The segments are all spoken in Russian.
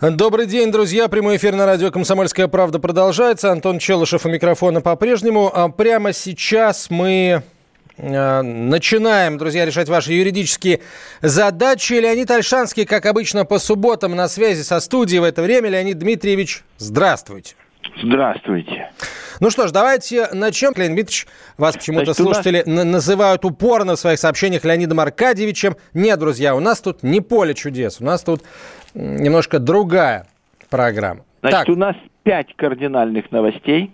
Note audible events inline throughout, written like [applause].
Добрый день, друзья. Прямой эфир на радио «Комсомольская правда» продолжается. Антон Челышев у микрофона по-прежнему. А прямо сейчас мы э, начинаем, друзья, решать ваши юридические задачи. Леонид Альшанский, как обычно, по субботам на связи со студией в это время. Леонид Дмитриевич, здравствуйте. Здравствуйте. Ну что ж, давайте начнем. Леонид Дмитриевич, вас почему-то нас- слушатели на- называют упорно в своих сообщениях Леонидом Аркадьевичем. Нет, друзья, у нас тут не поле чудес. У нас тут немножко другая программа. Значит, так, у нас пять кардинальных новостей.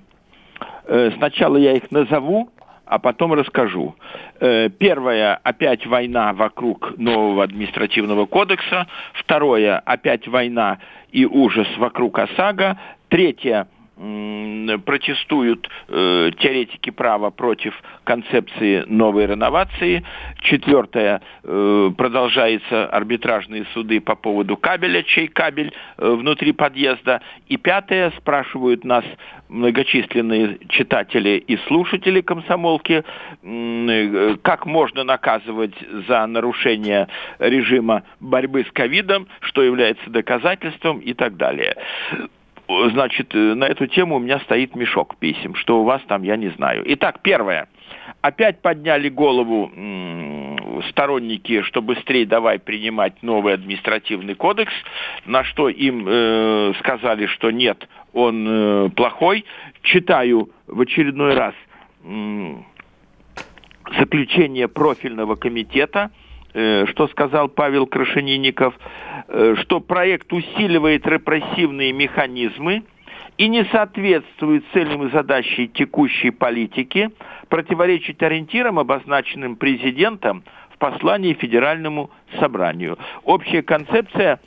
Э, Сначала я их назову, а потом расскажу. Э, Первое, опять война вокруг нового административного кодекса. Второе, опять война и ужас вокруг ОСАГО. Третье, протестуют э, теоретики права против концепции новой реновации. Четвертое, э, продолжаются арбитражные суды по поводу кабеля, чей кабель э, внутри подъезда. И пятое, спрашивают нас многочисленные читатели и слушатели комсомолки, э, как можно наказывать за нарушение режима борьбы с ковидом, что является доказательством и так далее. Значит, э, на эту тему у меня стоит мешок писем. Что у вас там, я не знаю. Итак, первое. Опять подняли голову сторонники, что быстрее давай принимать новый административный кодекс, на что им э, сказали, что нет, он э, плохой. Читаю в очередной раз м, заключение профильного комитета, что сказал Павел Крашенинников, э, что проект усиливает репрессивные механизмы и не соответствует целям и задачам текущей политики, противоречит ориентирам, обозначенным президентом в послании Федеральному собранию. Общая концепция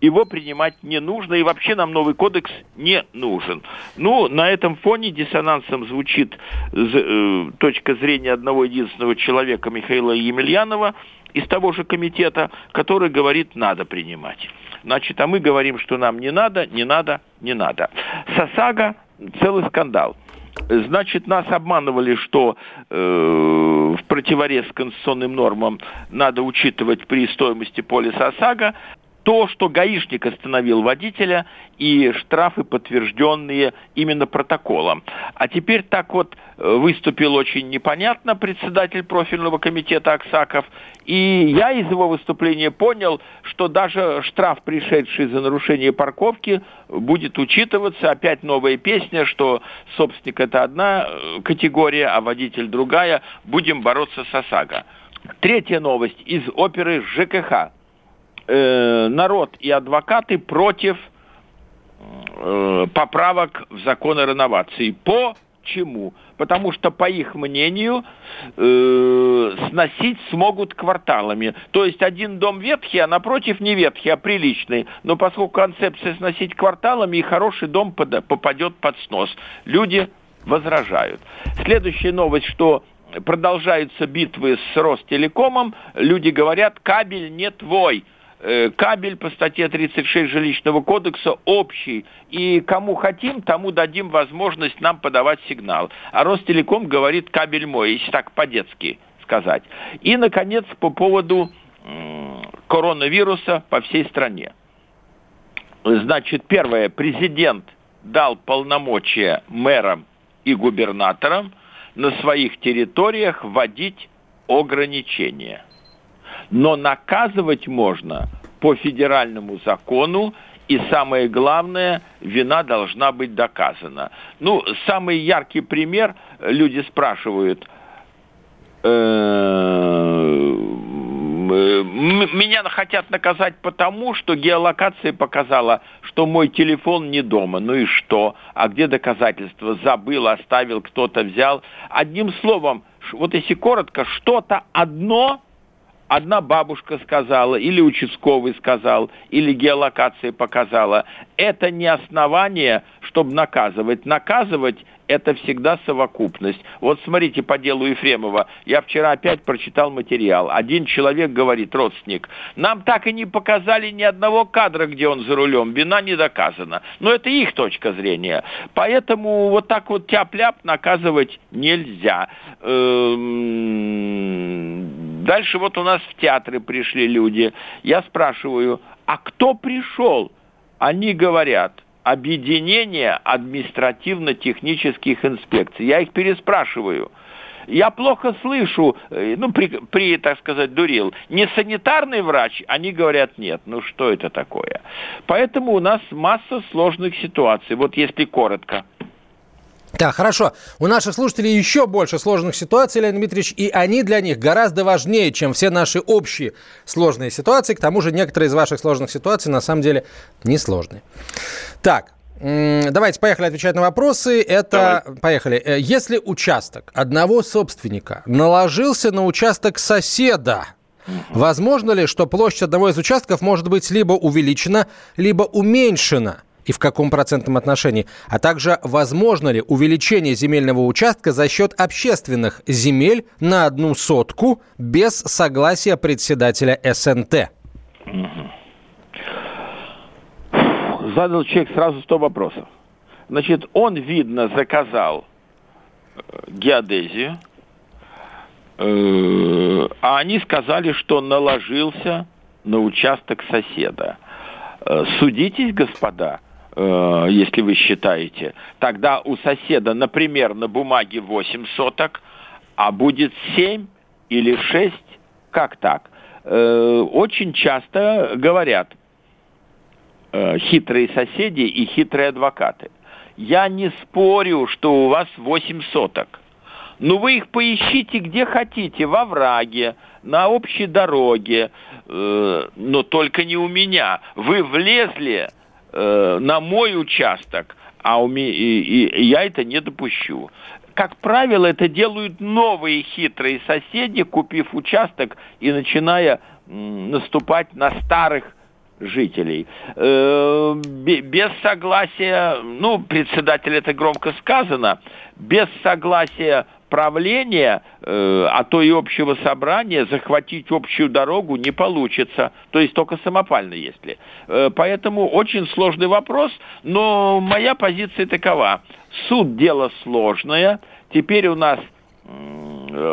его принимать не нужно, и вообще нам новый кодекс не нужен. Ну, на этом фоне диссонансом звучит э, точка зрения одного единственного человека Михаила Емельянова из того же комитета, который говорит, надо принимать. Значит, а мы говорим, что нам не надо, не надо, не надо. С ОСАГО целый скандал. Значит, нас обманывали, что э, в противорез конституционным нормам надо учитывать при стоимости полиса ОСАГО то, что гаишник остановил водителя и штрафы, подтвержденные именно протоколом. А теперь так вот э, выступил очень непонятно председатель профильного комитета Аксаков, и я из его выступления понял, что даже штраф, пришедший за нарушение парковки, будет учитываться. Опять новая песня, что собственник это одна э, категория, а водитель другая. Будем бороться с ОСАГО. Третья новость из оперы ЖКХ э, народ и адвокаты против э, поправок в закон о реновации. Почему? Потому что, по их мнению, э, сносить смогут кварталами. То есть один дом ветхий, а напротив не ветхий, а приличный. Но поскольку концепция сносить кварталами, и хороший дом пода- попадет под снос. Люди возражают. Следующая новость, что продолжаются битвы с Ростелекомом. Люди говорят, кабель не твой. Э, Кабель по статье 36 жилищного кодекса общий. И кому хотим, тому дадим возможность нам подавать сигнал. А Ростелеком говорит, кабель мой, если так по-детски сказать. И, наконец, по поводу коронавируса по всей стране. Значит, первое, президент дал полномочия мэрам и губернаторам на своих территориях вводить ограничения. Но наказывать можно по федеральному закону, и самое главное, вина должна быть доказана. Ну, самый яркий пример, люди спрашивают, э, м- меня хотят наказать потому, что геолокация показала, что мой телефон не дома. Ну и что? А где доказательства? Забыл, оставил, кто-то взял. Одним словом, вот если коротко, что-то одно одна бабушка сказала, или участковый сказал, или геолокация показала. Это не основание, чтобы наказывать. Наказывать это всегда совокупность. Вот смотрите по делу Ефремова. Я вчера опять прочитал материал. Один человек говорит, родственник, нам так и не показали ни одного кадра, где он за рулем. Вина не доказана. Но это их точка зрения. Поэтому вот так вот тяп-ляп наказывать нельзя. Эм, дальше вот у нас в театры пришли люди. Я спрашиваю, а кто пришел? Они говорят, объединение административно-технических инспекций. Я их переспрашиваю. Я плохо слышу, э, ну, при, при, так сказать, дурил. Не санитарный врач, они говорят нет. Ну, что это такое? Поэтому у нас масса сложных ситуаций. Вот если коротко. Так, хорошо. У наших слушателей еще больше сложных ситуаций, Леонид Дмитриевич, и они для них гораздо важнее, чем все наши общие сложные ситуации. К тому же некоторые из ваших сложных ситуаций на самом деле несложные. Так, Давайте поехали отвечать на вопросы. Это Давай. поехали. Э, если участок одного собственника наложился на участок соседа, возможно ли, что площадь одного из участков может быть либо увеличена, либо уменьшена? И в каком процентном отношении, а также возможно ли увеличение земельного участка за счет общественных земель на одну сотку без согласия председателя СНТ. Задал человек сразу 100 вопросов. Значит, он, видно, заказал э, геодезию, э, а они сказали, что наложился на участок соседа. Э, судитесь, господа, э, если вы считаете, тогда у соседа, например, на бумаге 8 соток, а будет 7 или 6, как так? Э, очень часто говорят э, хитрые соседи и хитрые адвокаты. Я не спорю, что у вас 8 соток. Но вы их поищите где хотите, во враге, на общей дороге, э, но только не у меня. Вы влезли э, на мой участок, а у меня, и, и, я это не допущу. Как правило, это делают новые хитрые соседи, купив участок и начиная наступать на старых жителей. Э, без согласия, ну, председатель это громко сказано, без согласия правления, э, а то и общего собрания, захватить общую дорогу не получится. То есть только самопально, если. Э, поэтому очень сложный вопрос, но моя позиция такова. Суд – дело сложное. Теперь у нас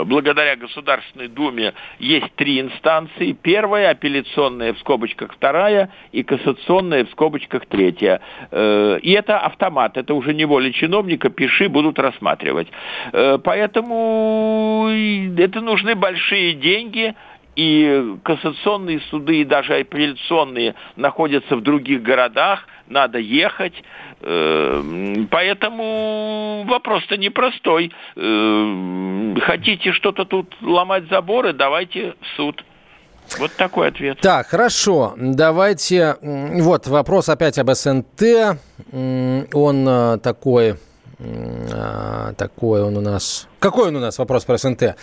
благодаря Государственной Думе есть три инстанции. Первая, апелляционная в скобочках вторая и кассационная в скобочках третья. Э, и это автомат, это уже не воля чиновника, пиши, будут рассматривать. Э, поэтому это нужны большие деньги, и кассационные суды, и даже апелляционные находятся в других городах, надо ехать. Э, поэтому вопрос-то непростой. Э, хотите что-то тут ломать заборы, давайте в суд. Вот такой ответ. Так, хорошо. Давайте... Вот вопрос опять об СНТ. Он э, такой такой он у нас... Какой он у нас вопрос про СНТ?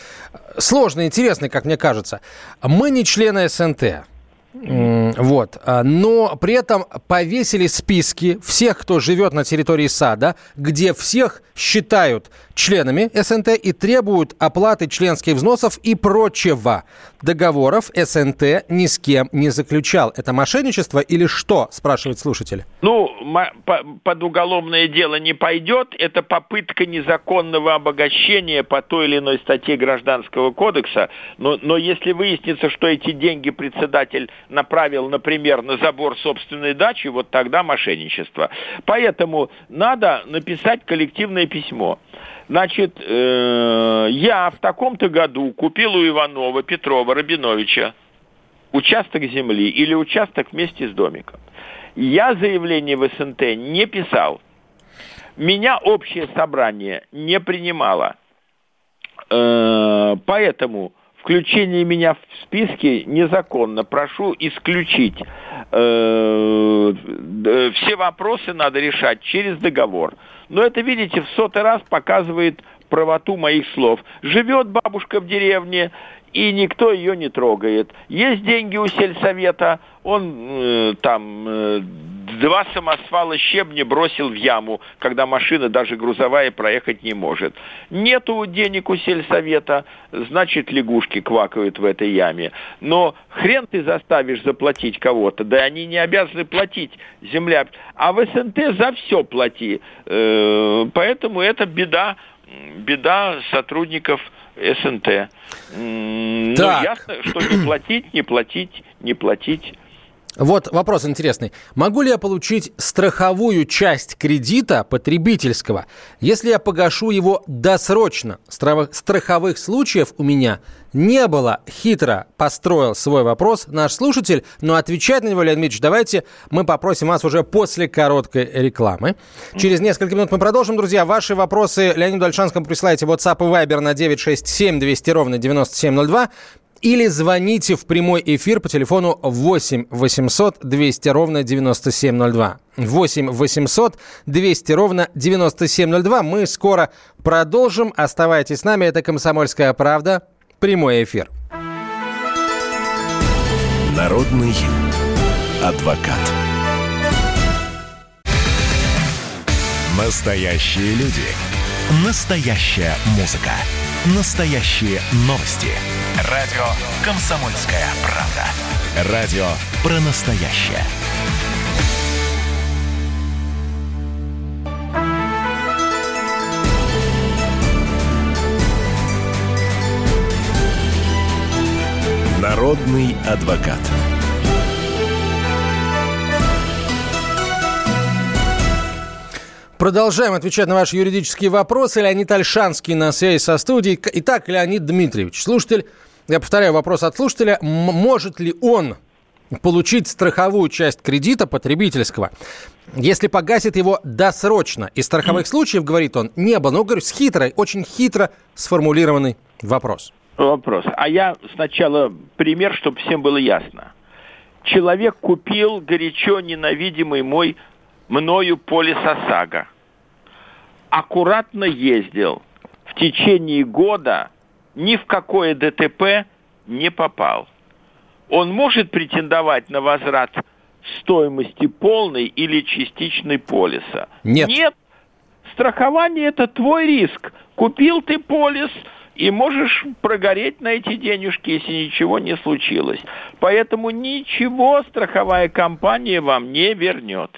Сложный, интересный, как мне кажется. Мы не члены СНТ. Вот. А, но при этом повесили списки всех, кто живет на территории сада, где всех считают членами СНТ и требуют оплаты членских взносов и прочего. Договоров СНТ ни с кем не заключал. Это мошенничество или что, спрашивает слушатель? Ну, под уголовное дело не пойдет. Это попытка незаконного обогащения по той или иной статье Гражданского кодекса. Но, но если выяснится, что эти деньги председатель направил, например, на забор собственной дачи, вот тогда мошенничество. Поэтому надо написать коллективное письмо. Значит, э, я в таком-то году купил у Иванова, Петрова, Рабиновича участок земли или участок вместе с домиком. Я заявление в СНТ не писал. Меня общее собрание не принимало. Э, поэтому включение меня в списки незаконно. Прошу исключить. Э, все вопросы надо решать через договор. Но это, видите, в сотый раз показывает правоту моих слов. Живет бабушка в деревне, и никто ее не трогает. Есть деньги у сельсовета, он э, там э, два самосвала щебня бросил в яму, когда машина даже грузовая проехать не может. Нету денег у сельсовета, значит лягушки квакают в этой яме. Но хрен ты заставишь заплатить кого-то, да они не обязаны платить, земля. А в СНТ за все плати. Э, поэтому это беда, беда сотрудников СНТ. Так. Ну, ясно, что не платить, не платить, не платить. Вот вопрос интересный. Могу ли я получить страховую часть кредита потребительского, если я погашу его досрочно? Страховых случаев у меня не было. Хитро построил свой вопрос наш слушатель, но отвечать на него, Леонид Дмитриевич, давайте мы попросим вас уже после короткой рекламы. Через несколько минут мы продолжим, друзья. Ваши вопросы Леониду Альшанскому присылайте в WhatsApp и Viber на 967 200 ровно 9702 или звоните в прямой эфир по телефону 8 800 200 ровно 9702. 8 800 200 ровно 9702. Мы скоро продолжим. Оставайтесь с нами. Это «Комсомольская правда». Прямой эфир. Народный адвокат. Настоящие люди. Настоящая музыка. Настоящие новости. Радио «Комсомольская правда». Радио про настоящее. Народный адвокат. Продолжаем отвечать на ваши юридические вопросы. Леонид Альшанский на связи со студией. Итак, Леонид Дмитриевич, слушатель, я повторяю вопрос от слушателя, может ли он получить страховую часть кредита потребительского, если погасит его досрочно. Из страховых случаев, говорит он, не было. Ну, говорю, с хитрой, очень хитро сформулированный вопрос. Вопрос. А я сначала пример, чтобы всем было ясно. Человек купил горячо ненавидимый мой мною полис ОСАГО. Аккуратно ездил. В течение года ни в какое ДТП не попал. Он может претендовать на возврат стоимости полной или частичной полиса? Нет. Нет. Страхование это твой риск. Купил ты полис, и можешь прогореть на эти денежки, если ничего не случилось. Поэтому ничего страховая компания вам не вернет.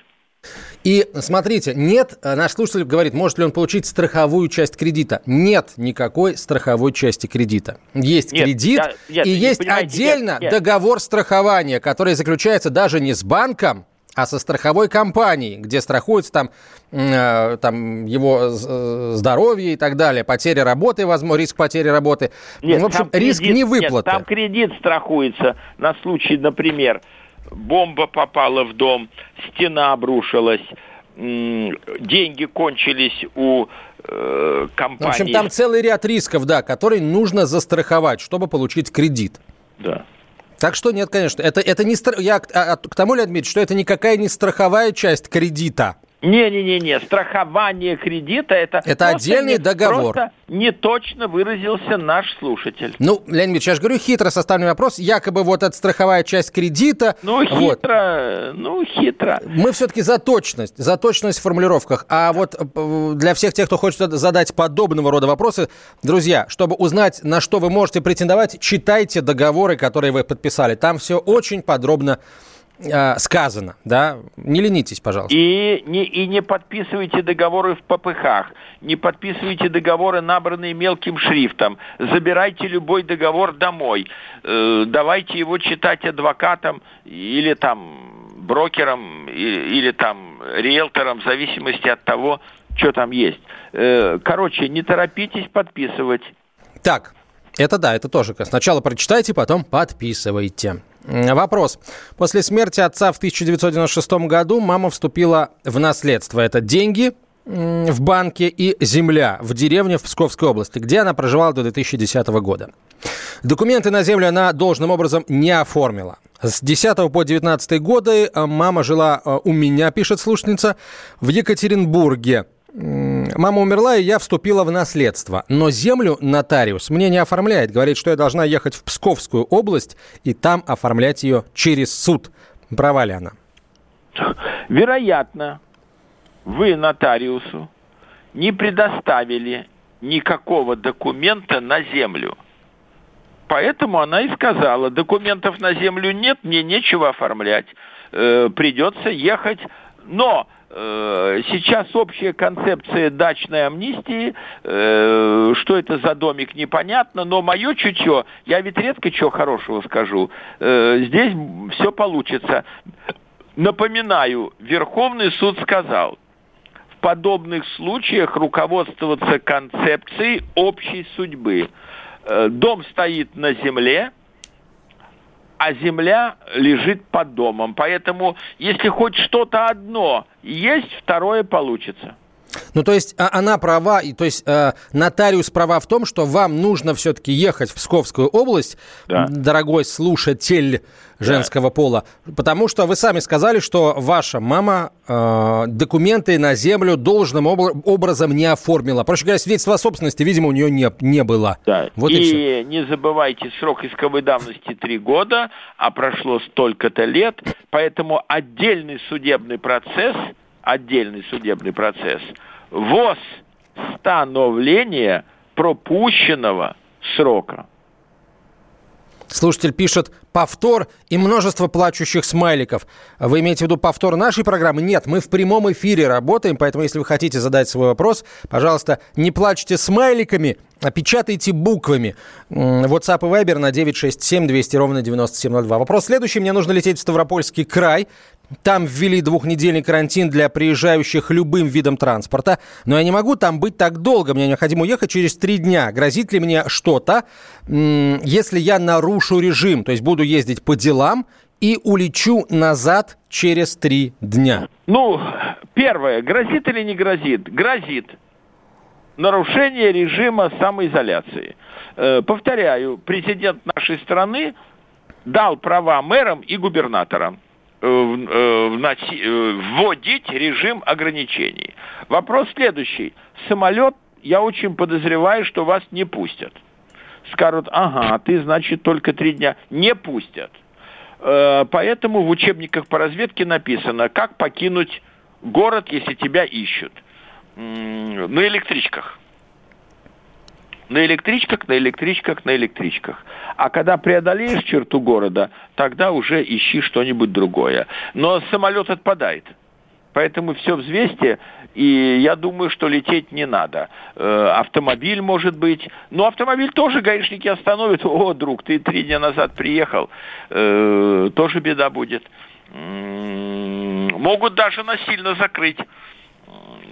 И смотрите, нет, э, наш слушатель говорит, может ли он получить страховую часть кредита. Нет никакой страховой части кредита. Есть нет, кредит я, нет, и есть отдельно нет, нет. договор страхования, который заключается даже не с банком, а со страховой компанией, где страхуется там, э, там его э, здоровье и так далее, потеря работы, возможно, риск потери работы. Нет, в общем, риск кредит, невыплаты. Нет, там кредит страхуется на случай, например, бомба попала в дом, стена обрушилась, деньги кончились у э, компании. В общем, там целый ряд рисков, да, который нужно застраховать, чтобы получить кредит. Да. Так что нет, конечно, это, это не... Я к, а, к тому, Леонид Дмитриевич, что это никакая не страховая часть кредита. Не-не-не, страхование кредита это... Это отдельный не, договор. Просто не точно выразился наш слушатель. Ну, Леонид Ильич, я же говорю, хитро составленный вопрос. Якобы вот эта страховая часть кредита... Ну, хитро, вот. ну, хитро. Мы все-таки за точность, за точность в формулировках. А вот э, для всех тех, кто хочет задать подобного рода вопросы, друзья, чтобы узнать, на что вы можете претендовать, читайте договоры, которые вы подписали. Там все очень подробно э, сказано, да? Не ленитесь, пожалуйста. И не, и не подписывайте договоры в ППХ, не подписывайте договоры, набранные мелким шрифтом, забирайте любой договор домой, э, давайте его читать адвокатам или там брокерам или, или там риэлторам, в зависимости от того, что там есть. Э, короче, не торопитесь подписывать. Так, это да, это тоже. Сначала прочитайте, потом подписывайте. Вопрос. После смерти отца в 1996 году мама вступила в наследство. Это деньги в банке и земля в деревне в Псковской области, где она проживала до 2010 года. Документы на землю она должным образом не оформила. С 10 по 19 годы э, мама жила э, у меня, пишет слушница, в Екатеринбурге. Мама умерла, и я вступила в наследство. Но землю нотариус мне не оформляет. Говорит, что я должна ехать в Псковскую область и там оформлять ее через суд. Права ли она? Вероятно, вы нотариусу не предоставили никакого документа на землю. Поэтому она и сказала, документов на землю нет, мне нечего оформлять, э, придется ехать. Но сейчас общая концепция дачной амнистии, э, что это за домик, непонятно, но мое чутье, я ведь редко чего хорошего скажу, э, здесь все получится. Напоминаю, Верховный суд сказал, в подобных случаях руководствоваться концепцией общей судьбы. Э, дом стоит на земле, а земля лежит под домом. Поэтому, если хоть что-то одно есть, второе получится. Ну, то есть а, она права, и, то есть э, нотариус права в том, что вам нужно все-таки ехать в Псковскую область, да. дорогой слушатель женского да. пола, потому что вы сами сказали, что ваша мама э, документы на землю должным об- образом не оформила. Проще говоря, свидетельства собственности, видимо, у нее не, не было. Да. Вот и, и не забывайте, срок исковой давности три года, а прошло столько-то лет, поэтому отдельный судебный процесс – отдельный судебный процесс, восстановление пропущенного срока. Слушатель пишет повтор и множество плачущих смайликов. Вы имеете в виду повтор нашей программы? Нет, мы в прямом эфире работаем, поэтому если вы хотите задать свой вопрос, пожалуйста, не плачьте смайликами, а печатайте буквами. WhatsApp и Viber на 967 200 ровно 9702. Вопрос следующий. Мне нужно лететь в Ставропольский край. Там ввели двухнедельный карантин для приезжающих любым видом транспорта. Но я не могу там быть так долго. Мне необходимо уехать через три дня. Грозит ли мне что-то, если я нарушу режим? То есть буду ездить по делам и улечу назад через три дня. Ну, первое, грозит или не грозит? Грозит. Нарушение режима самоизоляции. Э, повторяю, президент нашей страны дал права мэрам и губернаторам. Э, э, э, вводить режим ограничений. Вопрос следующий. Самолет, я очень подозреваю, что вас не пустят. Скажут, ага, ты, значит, только три дня. Не пустят. Поэтому в учебниках по разведке написано, как покинуть город, если тебя ищут. На электричках на электричках, на электричках, на электричках. А когда преодолеешь черту города, тогда уже ищи что-нибудь другое. Но самолет отпадает. Поэтому все взвесьте, и я думаю, что лететь не надо. Э, автомобиль может быть. Но автомобиль тоже гаишники остановят. О, друг, ты три дня назад приехал. Э, тоже беда будет. Могут даже насильно закрыть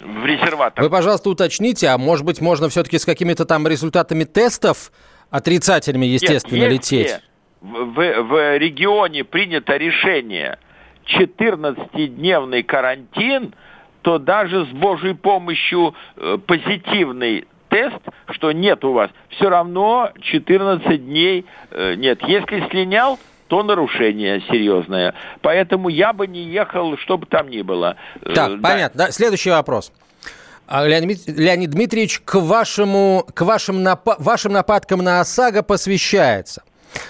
в резерватор. Вы, пожалуйста, уточните, а может быть, можно все-таки с какими-то там результатами тестов отрицательными, естественно, Нет, лететь? В, в, в регионе принято решение 14-дневный карантин, то даже с Божьей помощью э, позитивный тест, что нет у вас, все равно 14 дней э, нет. Если слинял, то нарушение серьезное. Поэтому я бы не ехал, что бы там ни было. Э, так, да. понятно. Да, следующий вопрос. А, Леонид, Леонид Дмитриевич, к, вашему, к вашим, напа- вашим нападкам на ОСАГО посвящается.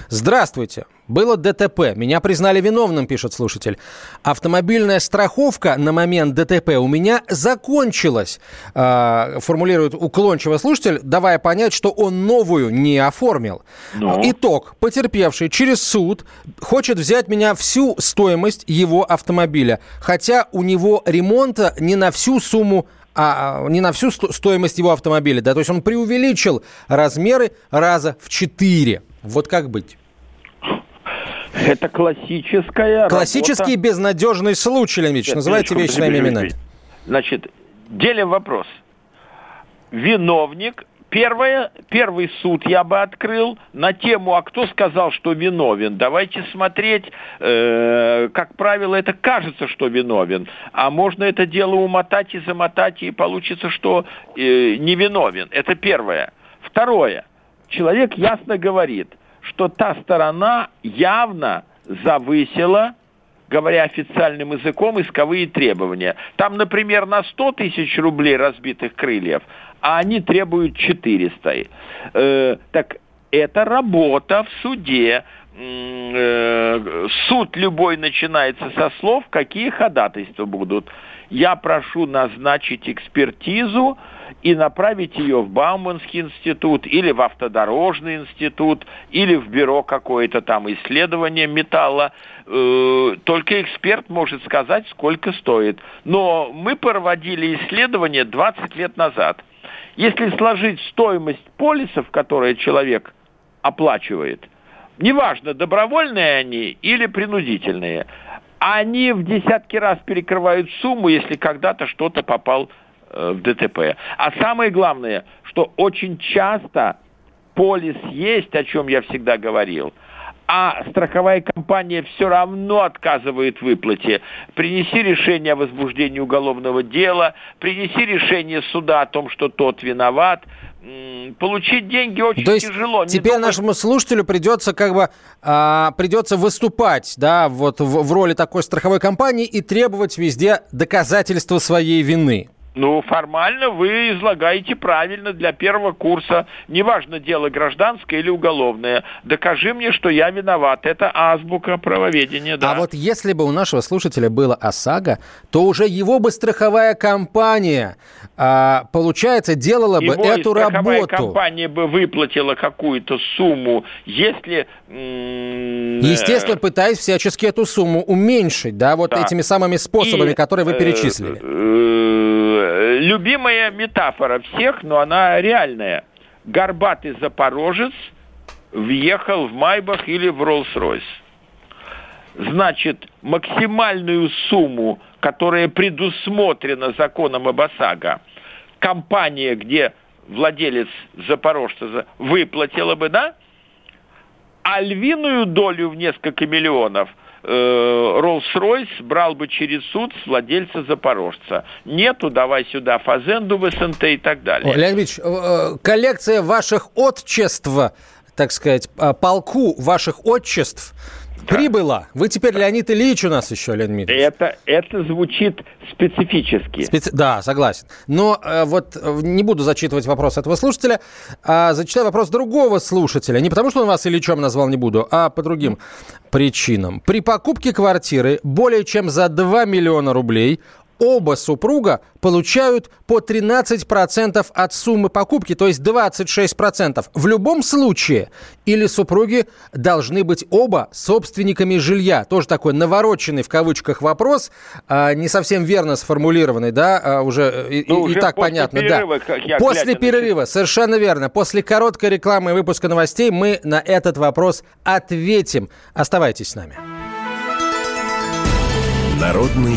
Здравствуйте. Было ДТП. Меня признали виновным, пишет слушатель. Автомобильная страховка на момент ДТП у меня закончилась, э, формулирует уклончиво слушатель, давая понять, что он новую не оформил. Но. Ну? Итог. Потерпевший через суд хочет взять меня всю стоимость его автомобиля, хотя у него ремонта не на всю сумму а, а не на всю стоимость его автомобиля, да, то есть он преувеличил размеры раза в четыре. Вот как быть? Это классическая Классический работа... безнадежный случай, Леонид Ильич. Называйте вещи своими именами. Значит, делим вопрос. Виновник Первое, первый суд я бы открыл на тему, а кто сказал, что виновен. Давайте смотреть, э, как правило, это кажется, что виновен, а можно это дело умотать и замотать, и получится, что э, невиновен. Это первое. Второе. Человек ясно говорит, что та сторона явно завысила говоря официальным языком, исковые требования. Там, например, на 100 тысяч рублей разбитых крыльев, а они требуют 400. Э, так это работа в суде. Э, суд любой начинается со слов, какие ходатайства будут. Я прошу назначить экспертизу и направить ее в Бауманский институт или в автодорожный институт или в бюро какое-то там исследование металла. Э, только эксперт может сказать, сколько стоит. Но мы проводили исследование 20 лет назад. Если сложить стоимость полисов, которые человек оплачивает, неважно, добровольные они или принудительные, они в десятки раз перекрывают сумму, если когда-то что-то попал э, в ДТП. А самое главное, что очень часто полис есть, о чем я всегда говорил – а страховая компания все равно отказывает в выплате. Принеси решение о возбуждении уголовного дела, принеси решение суда о том, что тот виноват. Получить деньги очень То есть тяжело. Теперь только... нашему слушателю придется как бы а, придется выступать, да, вот в, в роли такой страховой компании и требовать везде доказательства своей вины. Ну, формально вы излагаете правильно для первого курса. Неважно, дело гражданское или уголовное. Докажи мне, что я виноват. Это азбука правоведения, да. А вот если бы у нашего слушателя было ОСАГО, то уже его бы страховая компания, а, получается, делала бы его эту страховая работу. компания бы выплатила какую-то сумму, если... Естественно, пытаясь всячески эту сумму уменьшить, да, вот да. этими самыми способами, И, которые вы перечислили. Э, любимая метафора всех, но она реальная. Горбатый запорожец въехал в Майбах или в Роллс-Ройс. Значит, максимальную сумму, которая предусмотрена законом об ОСАГО, компания, где владелец запорожца выплатила бы, да? А львиную долю в несколько миллионов – Роллс-Ройс брал бы через суд с владельца Запорожца. Нету, давай сюда фазенду в СНТ и так далее. О, Леонид Ильич, э, коллекция ваших отчеств, так сказать, полку ваших отчеств да. Прибыла. Вы теперь Леонид Ильич у нас еще, Леонид Дмитриевич. Это, это звучит специфически. Специ... Да, согласен. Но э, вот э, не буду зачитывать вопрос этого слушателя, а зачитаю вопрос другого слушателя. Не потому, что он вас Ильичом назвал, не буду, а по другим причинам. При покупке квартиры более чем за 2 миллиона рублей оба супруга получают по 13% от суммы покупки, то есть 26%. В любом случае, или супруги должны быть оба собственниками жилья. Тоже такой навороченный в кавычках вопрос, а, не совсем верно сформулированный, да, а, уже, и, ну, и так понятно. Перерыва, да. Я, после перерыва, начал. совершенно верно. После короткой рекламы и выпуска новостей мы на этот вопрос ответим. Оставайтесь с нами. Народный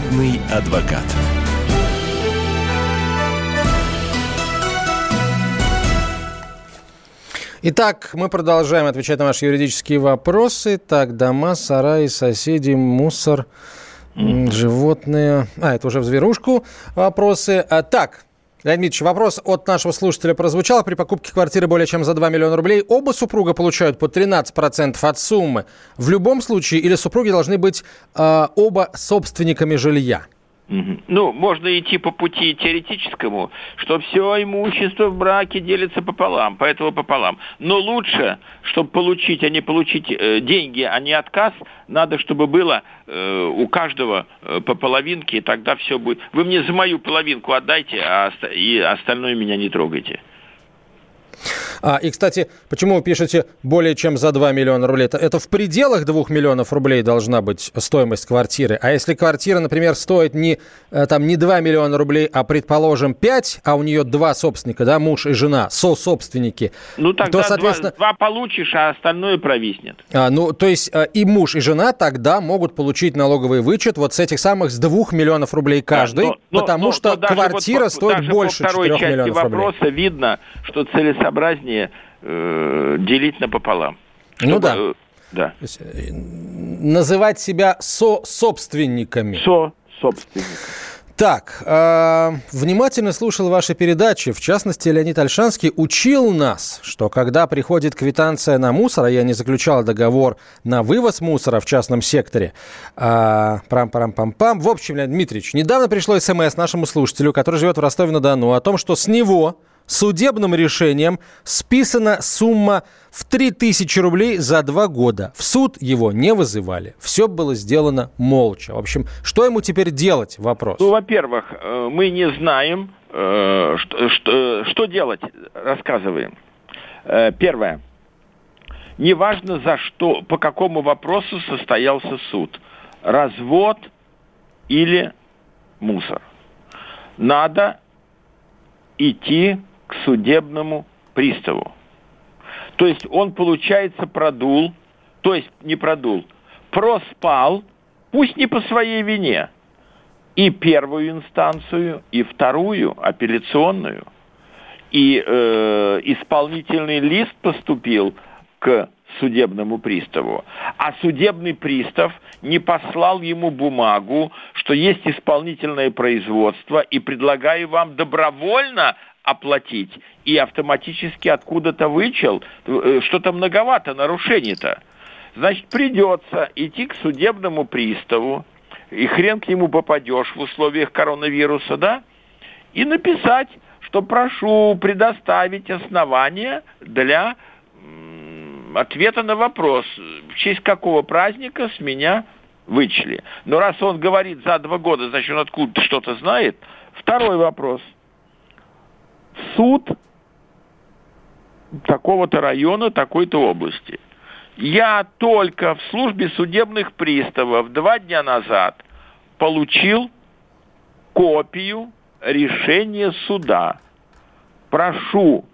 Народный адвокат. Итак, мы продолжаем отвечать на ваши юридические вопросы. Так, дома, сараи, соседи, мусор, животные. А, это уже в зверушку вопросы. А, так, Леонид Ильич, вопрос от нашего слушателя прозвучал. При покупке квартиры более чем за 2 миллиона рублей оба супруга получают по 13% от суммы. В любом случае, или супруги должны быть э, оба собственниками жилья? Ну, можно идти по пути теоретическому, что все имущество в браке делится пополам, поэтому пополам. Но лучше, чтобы получить, а не получить э, деньги, а не отказ, надо, чтобы было э, у каждого э, по половинке, и тогда все будет. Вы мне за мою половинку отдайте, а и остальное меня не трогайте. А, и, кстати, почему вы пишете более чем за 2 миллиона рублей? Это, это в пределах 2 миллионов рублей должна быть стоимость квартиры. А если квартира, например, стоит не, э, там, не 2 миллиона рублей, а, предположим, 5, а у нее два собственника, да, муж и жена, со-собственники, ну, тогда то, соответственно... два, два получишь, а остальное провиснет. А, ну, то есть э, и муж, и жена тогда могут получить налоговый вычет вот с этих самых с 2 миллионов рублей каждый, да, но, потому но, что но квартира вот, стоит больше 4 миллионов рублей. вопроса видно, что целесообразнее э, делить напополам. Ну чтобы, ну да. Э, да. Э, называть себя со-собственниками. Со-собственниками. Так, э, внимательно слушал ваши передачи. В частности, Леонид Альшанский учил нас, что когда приходит квитанция на мусор, а я не заключал договор на вывоз мусора в частном секторе, э, прам-парам-пам-пам. В общем, Леонид Дмитриевич, недавно пришло смс нашему слушателю, который живет в Ростове-на-Дону, о том, что с него судебным решением списана сумма в 3000 рублей за два года. В суд его не вызывали. Все было сделано молча. В общем, что ему теперь делать? Вопрос. Ну, во-первых, э, мы не знаем, э, что, что, что делать. Рассказываем. Э, первое. Неважно, за что, по какому вопросу состоялся суд. Развод или мусор. Надо идти к судебному приставу. То есть он, получается, продул, то есть не продул, проспал, пусть не по своей вине, и первую инстанцию, и вторую, апелляционную. И э, исполнительный лист поступил к судебному приставу. А судебный пристав не послал ему бумагу, что есть исполнительное производство, и предлагаю вам добровольно оплатить, и автоматически откуда-то вычел, э, что-то многовато нарушений-то. Значит, придется идти к судебному приставу, и хрен к нему попадешь в условиях коронавируса, да, и написать, что прошу предоставить основания для ответа на вопрос, в честь какого праздника с меня вычли. Но раз он говорит за два года, значит, он откуда-то что-то знает. Второй вопрос. Суд такого-то района, такой-то области. Я только в службе судебных приставов два дня назад получил копию решения суда. Прошу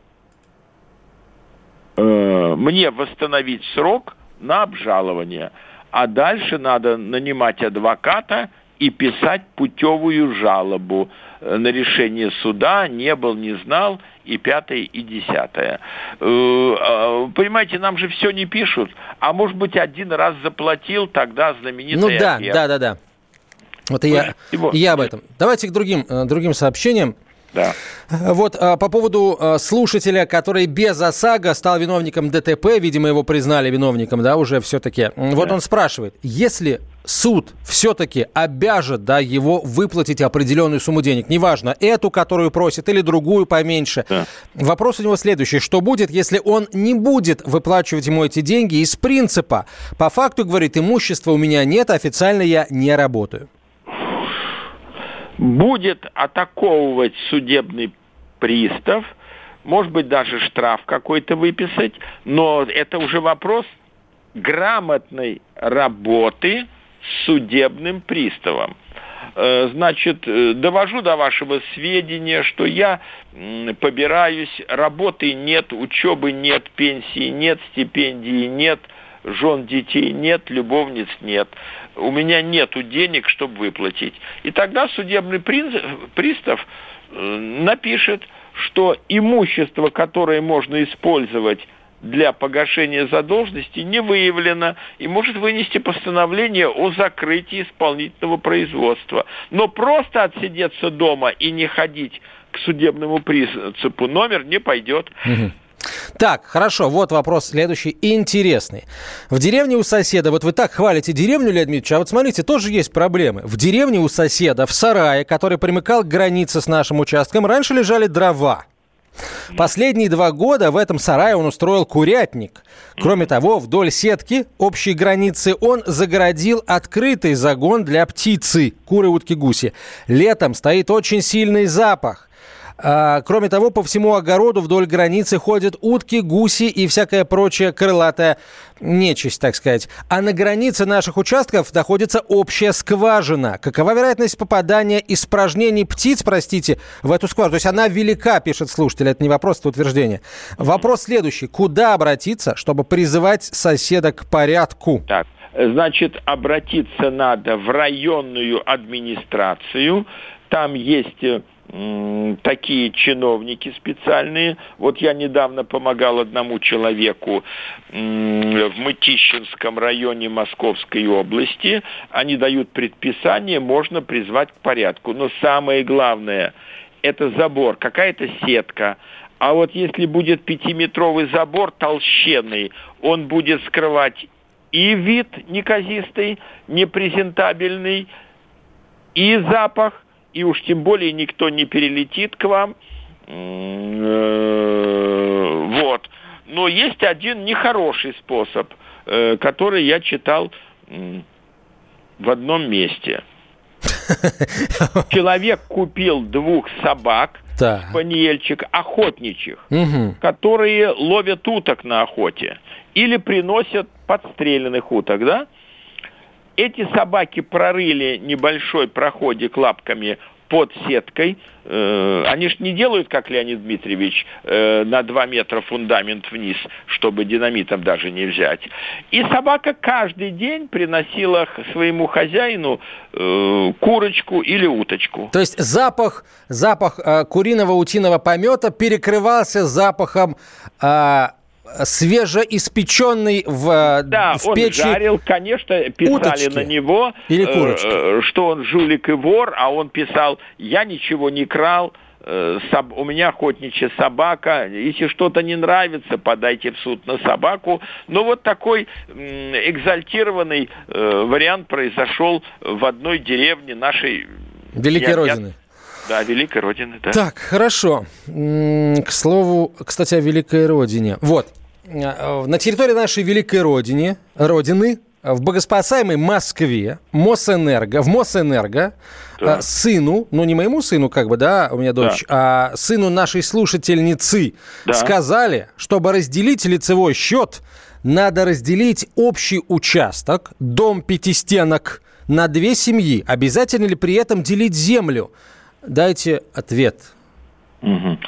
э, мне восстановить срок на обжалование. А дальше надо нанимать адвоката и писать путевую жалобу э, на решение суда, не был, не знал, и пятое, и десятое. Э, а, понимаете, нам же все не пишут, а может быть один раз заплатил, тогда знаменитый Ну да, ответ. да, да, да. Вот и я, и я об этом. Давайте к другим, э, другим сообщениям. Да. Вот а, по поводу а, слушателя, который без ОСАГО стал виновником ДТП, видимо, его признали виновником, да, уже все-таки. Вот да. он спрашивает, если суд все-таки обяжет, да, его выплатить определенную сумму денег, неважно, эту, которую просит, или другую поменьше. Да. Вопрос у него следующий, что будет, если он не будет выплачивать ему эти деньги из принципа? По факту, говорит, имущества у меня нет, официально я не работаю будет атаковывать судебный пристав, может быть, даже штраф какой-то выписать, но это уже вопрос грамотной работы с судебным приставом. Э, значит, э, довожу до вашего сведения, что я побираюсь, работы нет, учебы нет, пенсии нет, стипендии нет, жен детей нет, любовниц нет у меня нету денег, чтобы выплатить. И тогда судебный пристав э, напишет, что имущество, которое можно использовать для погашения задолженности не выявлено и может вынести постановление о закрытии исполнительного производства. Но просто отсидеться дома и не ходить к судебному принципу номер не пойдет. Угу. Так, хорошо, вот вопрос следующий, интересный. В деревне у соседа, вот вы так хвалите деревню, Леонид Дмитриевич, а вот смотрите, тоже есть проблемы. В деревне у соседа, в сарае, который примыкал к границе с нашим участком, раньше лежали дрова. Последние два года в этом сарае он устроил курятник. Кроме того, вдоль сетки общей границы он загородил открытый загон для птицы, куры, утки, гуси. Летом стоит очень сильный запах. А, кроме того, по всему огороду вдоль границы ходят утки, гуси и всякая прочая крылатая нечисть, так сказать. А на границе наших участков находится общая скважина. Какова вероятность попадания испражнений птиц, простите, в эту скважину? То есть она велика, пишет слушатель, это не вопрос, это утверждение. Вопрос следующий. Куда обратиться, чтобы призывать соседа к порядку? Так, значит, обратиться надо в районную администрацию. Там есть такие чиновники специальные. Вот я недавно помогал одному человеку в Мытищинском районе Московской области. Они дают предписание, можно призвать к порядку. Но самое главное, это забор, какая-то сетка. А вот если будет пятиметровый забор толщенный, он будет скрывать и вид неказистый, непрезентабельный, и запах, и уж тем более никто не перелетит к вам. Э, вот. Но есть один нехороший способ, э, который я читал в одном месте. Человек купил двух собак, да. спаниельчик, охотничьих, угу. которые ловят уток на охоте или приносят подстреленных уток, да? Эти собаки прорыли небольшой проходик лапками под сеткой. Э, они же не делают, как Леонид Дмитриевич, э, на 2 метра фундамент вниз, чтобы динамитом даже не взять. И собака каждый день приносила своему хозяину э, курочку или уточку. То есть запах, запах куриного утиного помета перекрывался запахом свежеиспеченный в, э, да, в печи. он жарил, конечно, писали уточки. на него, Или э, курочки. Э, что он жулик и вор, а он писал, я ничего не крал, э, соб, у меня охотничья собака, если что-то не нравится, подайте в суд на собаку. Но вот такой экзальтированный э, вариант произошел в одной деревне нашей... Великой я, Родины. Я, да, Великой Родины, да. Так, хорошо. К слову, кстати, о Великой Родине. Вот. Э, на территории нашей Великой Родины, Родины в богоспасаемой Москве Мосэнерго, в Мосэнерго да. Э, сыну, ну не моему сыну, как бы, да, у меня дочь, да. а сыну нашей слушательницы да. сказали, чтобы разделить лицевой счет, надо разделить общий участок, дом пятистенок, на две семьи. Обязательно ли при этом делить землю? Дайте ответ. Угу.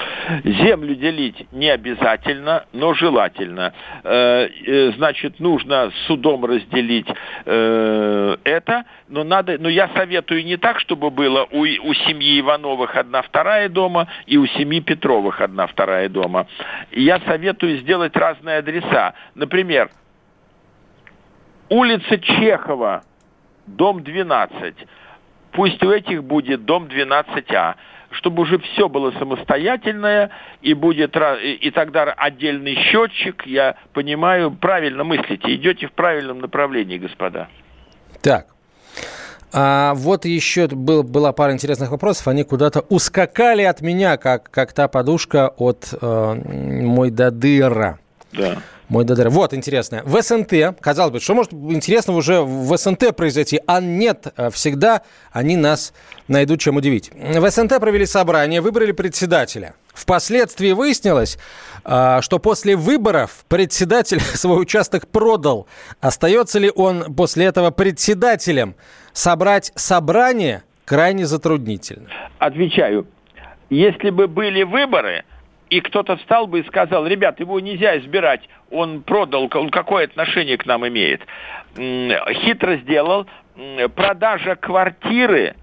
Землю делить не обязательно, но желательно. Э, э, значит, нужно судом разделить э, это, но надо, но я советую не так, чтобы было у, у семьи Ивановых одна вторая дома и у семьи Петровых одна вторая дома. Я советую сделать разные адреса. Например, улица Чехова, дом 12 пусть у этих будет дом 12А, чтобы уже все было самостоятельное, и будет и тогда отдельный счетчик, я понимаю, правильно мыслите, идете в правильном направлении, господа. Так, а вот еще был, была пара интересных вопросов. Они куда-то ускакали от меня, как, как та подушка от э, мой дадыра. Да. Мой ДДР. Вот, интересное. В СНТ, казалось бы, что может интересного уже в СНТ произойти? А нет, э, всегда они нас найдут чем удивить. В СНТ провели собрание, выбрали председателя. Впоследствии выяснилось, э, что после выборов председатель [laughs] свой участок продал. Остается ли он после этого председателем? Собрать собрание крайне затруднительно. Отвечаю. Если бы были выборы, и кто-то встал бы и сказал, ребят, его нельзя избирать, он продал, он какое отношение к нам имеет. Хитро сделал, продажа квартиры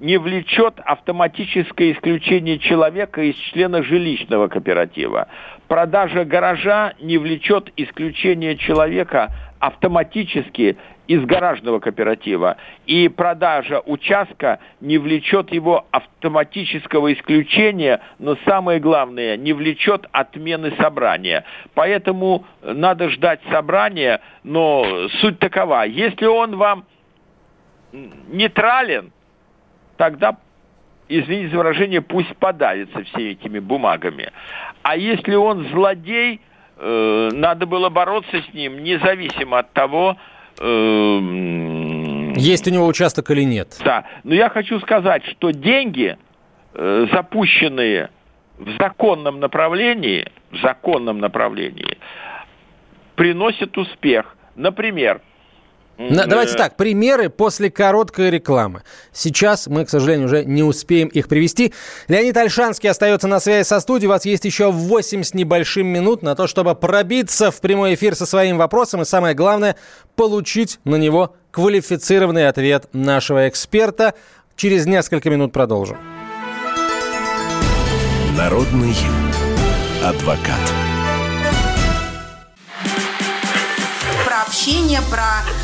не влечет автоматическое исключение человека из члена жилищного кооператива. Продажа гаража не влечет исключения человека автоматически из гаражного кооператива. И продажа участка не влечет его автоматического исключения, но самое главное, не влечет отмены собрания. Поэтому надо ждать собрания, но суть такова. Если он вам нейтрален, тогда извините за выражение, пусть подавится всеми этими бумагами. А если он злодей, э, надо было бороться с ним, независимо от того, Есть у него участок или нет? Да, но я хочу сказать, что деньги, э, запущенные в законном направлении, в законном направлении приносит успех. Например, на, давайте так, примеры после короткой рекламы. Сейчас мы, к сожалению, уже не успеем их привести. Леонид Альшанский остается на связи со студией. У вас есть еще 8 с небольшим минут на то, чтобы пробиться в прямой эфир со своим вопросом. И самое главное, получить на него квалифицированный ответ нашего эксперта. Через несколько минут продолжим. Народный адвокат. Про общение, про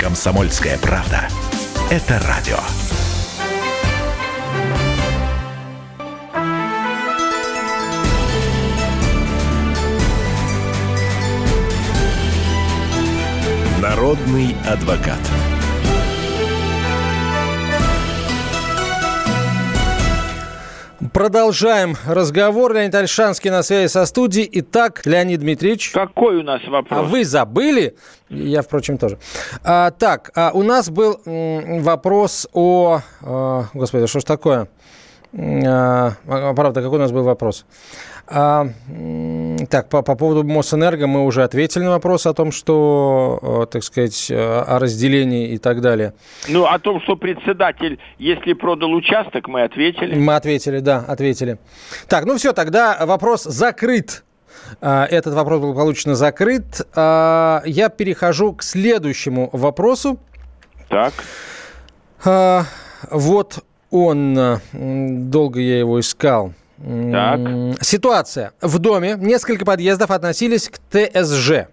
Комсомольская правда. Это радио. Народный адвокат. Продолжаем разговор. Леонид Альшанский на связи со студией. Итак, Леонид Дмитриевич. Какой у нас вопрос? А вы забыли? Я, впрочем, тоже. А, так, а у нас был вопрос о... А, господи, что ж такое? А, а, правда, какой у нас был вопрос? А, так, по, по поводу Мосэнерго мы уже ответили на вопрос о том, что, так сказать, о разделении и так далее. Ну, о том, что председатель, если продал участок, мы ответили. Мы ответили, да, ответили. Так, ну все, тогда вопрос закрыт. Этот вопрос был получено закрыт. Я перехожу к следующему вопросу. Так. Вот он, долго я его искал. Так. Ситуация. В доме несколько подъездов относились к ТСЖ,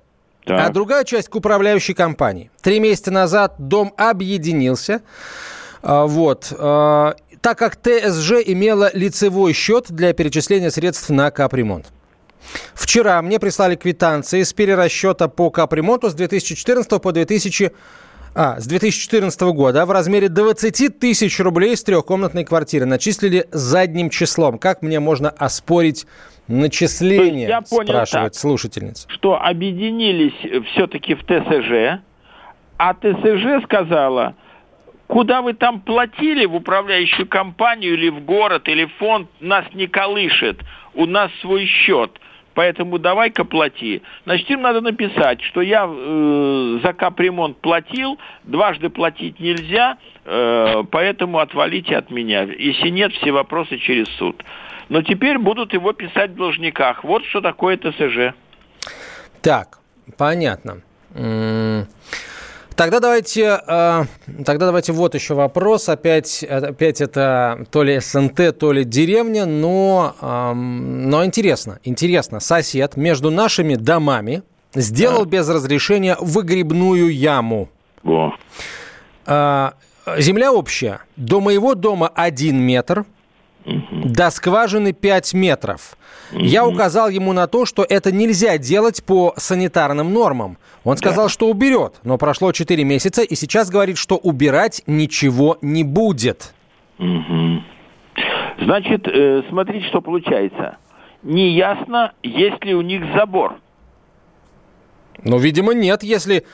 Так. а другая часть к управляющей компании. Три месяца назад дом объединился. А, Вот. а, Так как ТСЖ имела лицевой счет для перечисления средств на капремонт. Вчера мне прислали квитанции с перерасчета по капремонту с 2014 по 2000 а, с 2014 года в размере 20 тысяч рублей с трехкомнатной квартиры начислили задним числом. Как мне можно оспорить начисление, я понял спрашивает так. слушательница. Что объединились все-таки в ТСЖ, а ТСЖ сказала, куда вы там платили, в управляющую компанию или в город, или в фонд, нас не колышет, у нас свой счет. Поэтому давай-ка плати. Значит, им надо написать, что я э, за капремонт платил, дважды платить нельзя, э, поэтому отвалите от меня. Если нет, все вопросы через суд. Но теперь будут его писать в должниках. Вот что такое ТСЖ. Так, понятно. М, Тогда давайте, э, тогда давайте вот еще вопрос. Опять, э, опять это то ли СНТ, то ли деревня, но, эм, но интересно, интересно. Сосед между нашими домами сделал без разрешения выгребную яму. Во. А, земля общая. До моего дома 1 метр, до скважины 5 метров. Я указал ему на то, что это нельзя делать по санитарным нормам. Он сказал, что уберет, но прошло 4 месяца и сейчас говорит, что убирать ничего не будет. Значит, э, смотрите, что получается. Неясно, есть ли у них забор. Ну, видимо, нет, если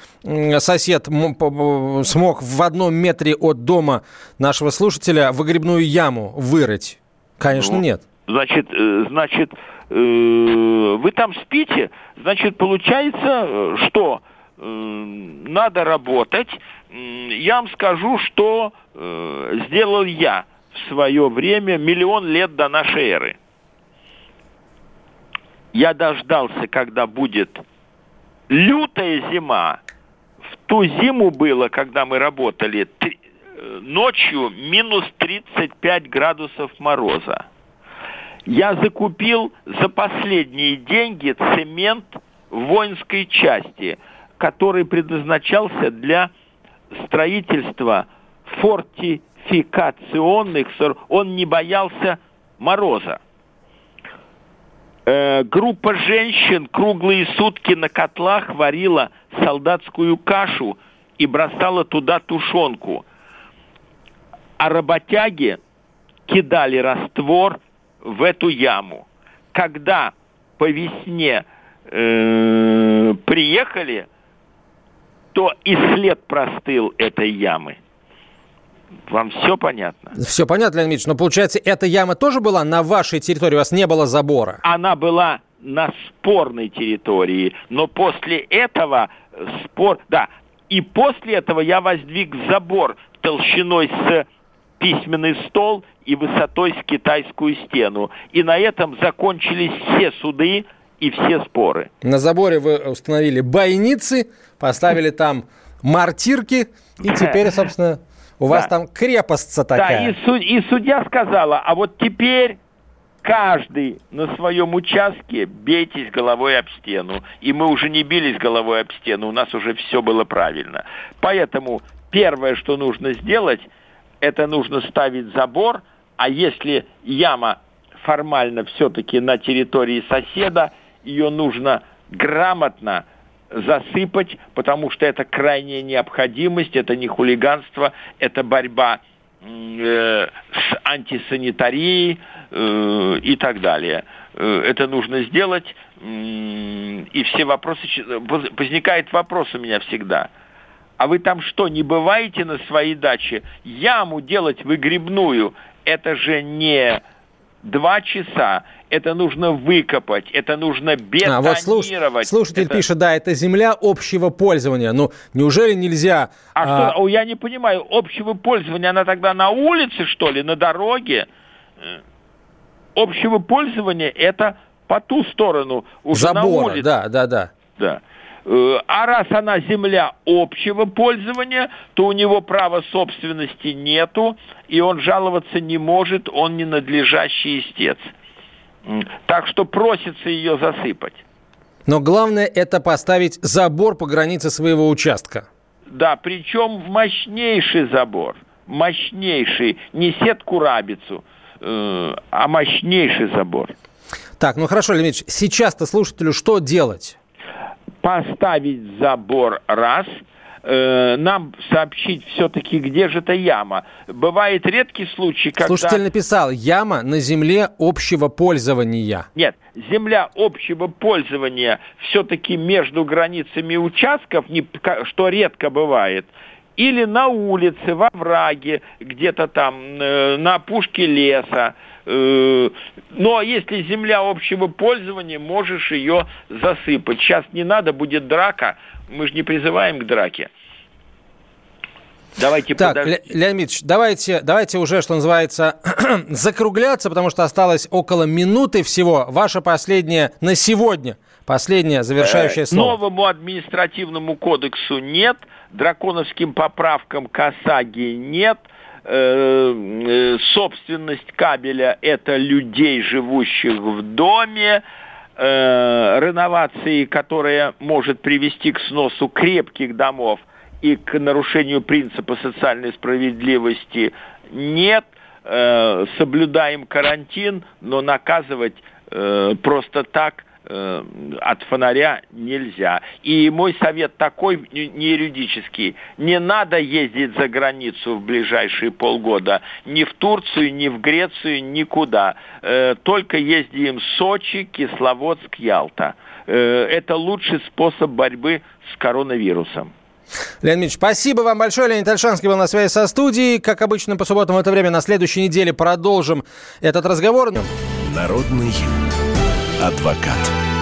сосед смог в одном метре от дома нашего слушателя выгребную яму вырыть. Конечно, Ну, нет. Значит, э, значит, э, вы там спите, значит, получается, э, что надо работать. Я вам скажу, что сделал я в свое время, миллион лет до нашей эры. Я дождался, когда будет лютая зима. В ту зиму было, когда мы работали, ночью минус 35 градусов мороза. Я закупил за последние деньги цемент в воинской части, который предназначался для строительства фортификационных, он не боялся мороза. Э, группа женщин круглые сутки на котлах варила солдатскую кашу и бросала туда тушенку. А работяги кидали раствор в эту яму. Когда по весне э, приехали, то и след простыл этой ямы. Вам все понятно? Все понятно, Леонид Ильич, но получается, эта яма тоже была на вашей территории, у вас не было забора? Она была на спорной территории, но после этого спор... Да, и после этого я воздвиг забор толщиной с письменный стол и высотой с китайскую стену. И на этом закончились все суды и все споры. На заборе вы установили бойницы, поставили там мартирки, и теперь, собственно, у вас там крепостца такая. Да, и, суд, и судья сказала, а вот теперь каждый на своем участке бейтесь головой об стену. И мы уже не бились головой об стену, у нас уже все было правильно. Поэтому первое, что нужно сделать, это нужно ставить забор, а если яма формально все-таки на территории соседа, ее нужно грамотно засыпать, потому что это крайняя необходимость, это не хулиганство, это борьба э, с антисанитарией э, и так далее. Э, это нужно сделать, э, и все вопросы... Возникает вопрос у меня всегда. А вы там что, не бываете на своей даче? Яму делать выгребную, это же не два часа, это нужно выкопать, это нужно бетонировать. А, вот слуш, слушатель это... пишет, да, это земля общего пользования. Ну, неужели нельзя... А, а... что, я не понимаю, общего пользования, она тогда на улице, что ли, на дороге? Э, общего пользования это по ту сторону, уже Забора, на улице. да, да, да. Да. Э, а раз она земля общего пользования, то у него права собственности нету, и он жаловаться не может, он ненадлежащий истец. Так что просится ее засыпать. Но главное это поставить забор по границе своего участка. Да, причем мощнейший забор. Мощнейший. Не сетку-рабицу, э, а мощнейший забор. Так, ну хорошо, Леонид сейчас-то слушателю что делать? Поставить забор раз – э, нам сообщить все-таки, где же эта яма. Бывает редкий случай, когда... Слушатель написал, яма на земле общего пользования. Нет, земля общего пользования все-таки между границами участков, что редко бывает, или на улице, во враге, где-то там, э, на опушке леса. Э, ну, а если земля общего пользования, можешь ее засыпать. Сейчас не надо, будет драка, мы же не призываем к драке. Давайте так, подож... Леонид Ильич, давайте, давайте уже, что называется, [clears throat] закругляться, потому что осталось около минуты всего. Ваше последнее на сегодня, последнее завершающее э, слово. Новому административному кодексу нет, драконовским поправкам к ОСАГИ нет, э, собственность кабеля – это людей, живущих в доме, э, реновации, которая может привести к сносу крепких домов и к нарушению принципа социальной справедливости нет. Э, соблюдаем карантин, но наказывать э, просто так э, от фонаря нельзя. И мой совет такой, не юридический, не надо ездить за границу в ближайшие полгода. Ни в Турцию, ни в Грецию, никуда. Э, только ездим в Сочи, Кисловодск, Ялта. Э, это лучший способ борьбы с коронавирусом. Леонид Ильич, спасибо вам большое. Леонид Альшанский был на связи со студией. Как обычно, по субботам в это время на следующей неделе продолжим этот разговор. Народный адвокат.